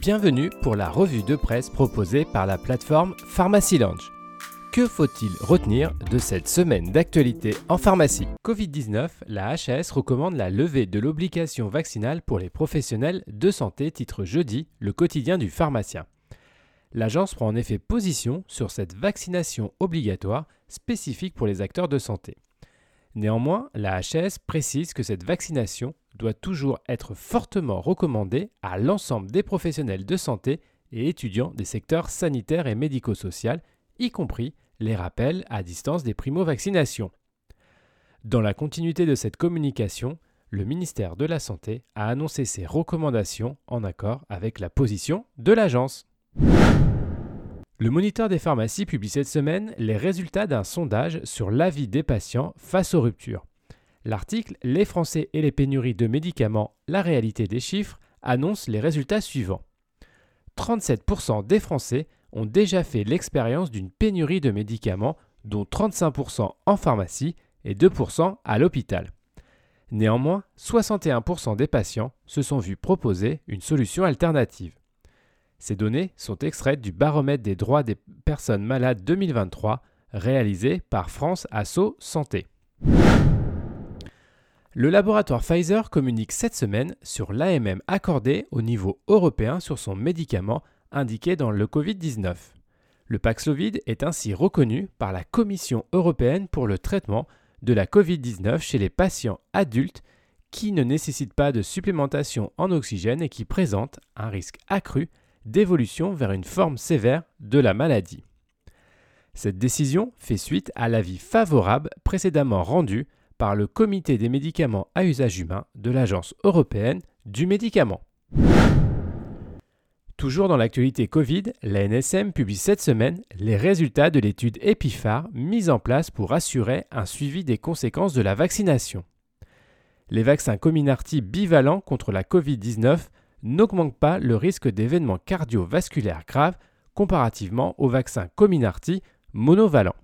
Bienvenue pour la revue de presse proposée par la plateforme Pharmacy Lounge. Que faut-il retenir de cette semaine d'actualité en pharmacie? Covid-19, la HAS recommande la levée de l'obligation vaccinale pour les professionnels de santé, titre jeudi le quotidien du pharmacien. L'agence prend en effet position sur cette vaccination obligatoire spécifique pour les acteurs de santé. Néanmoins, la HAS précise que cette vaccination doit toujours être fortement recommandée à l'ensemble des professionnels de santé et étudiants des secteurs sanitaires et médico-social, y compris les rappels à distance des primo-vaccinations. Dans la continuité de cette communication, le ministère de la Santé a annoncé ses recommandations en accord avec la position de l'agence. Le Moniteur des pharmacies publie cette semaine les résultats d'un sondage sur l'avis des patients face aux ruptures. L'article Les Français et les pénuries de médicaments, la réalité des chiffres annonce les résultats suivants. 37% des Français ont déjà fait l'expérience d'une pénurie de médicaments, dont 35% en pharmacie et 2% à l'hôpital. Néanmoins, 61% des patients se sont vus proposer une solution alternative. Ces données sont extraites du baromètre des droits des personnes malades 2023 réalisé par France Asso Santé. Le laboratoire Pfizer communique cette semaine sur l'AMM accordé au niveau européen sur son médicament indiqué dans le Covid-19. Le Paxlovid est ainsi reconnu par la Commission européenne pour le traitement de la Covid-19 chez les patients adultes qui ne nécessitent pas de supplémentation en oxygène et qui présentent un risque accru d'évolution vers une forme sévère de la maladie. Cette décision fait suite à l'avis favorable précédemment rendu par le Comité des médicaments à usage humain de l'Agence européenne du médicament. Toujours dans l'actualité Covid, la NSM publie cette semaine les résultats de l'étude EPIFAR mise en place pour assurer un suivi des conséquences de la vaccination. Les vaccins Comirnaty bivalents contre la Covid-19 n'augmente pas le risque d'événements cardiovasculaires graves comparativement au vaccin Comirnaty monovalent.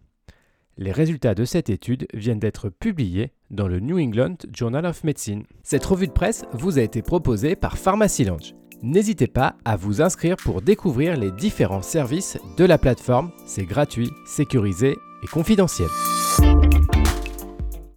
Les résultats de cette étude viennent d'être publiés dans le New England Journal of Medicine. Cette revue de presse vous a été proposée par Pharmacy Lounge. N'hésitez pas à vous inscrire pour découvrir les différents services de la plateforme. C'est gratuit, sécurisé et confidentiel.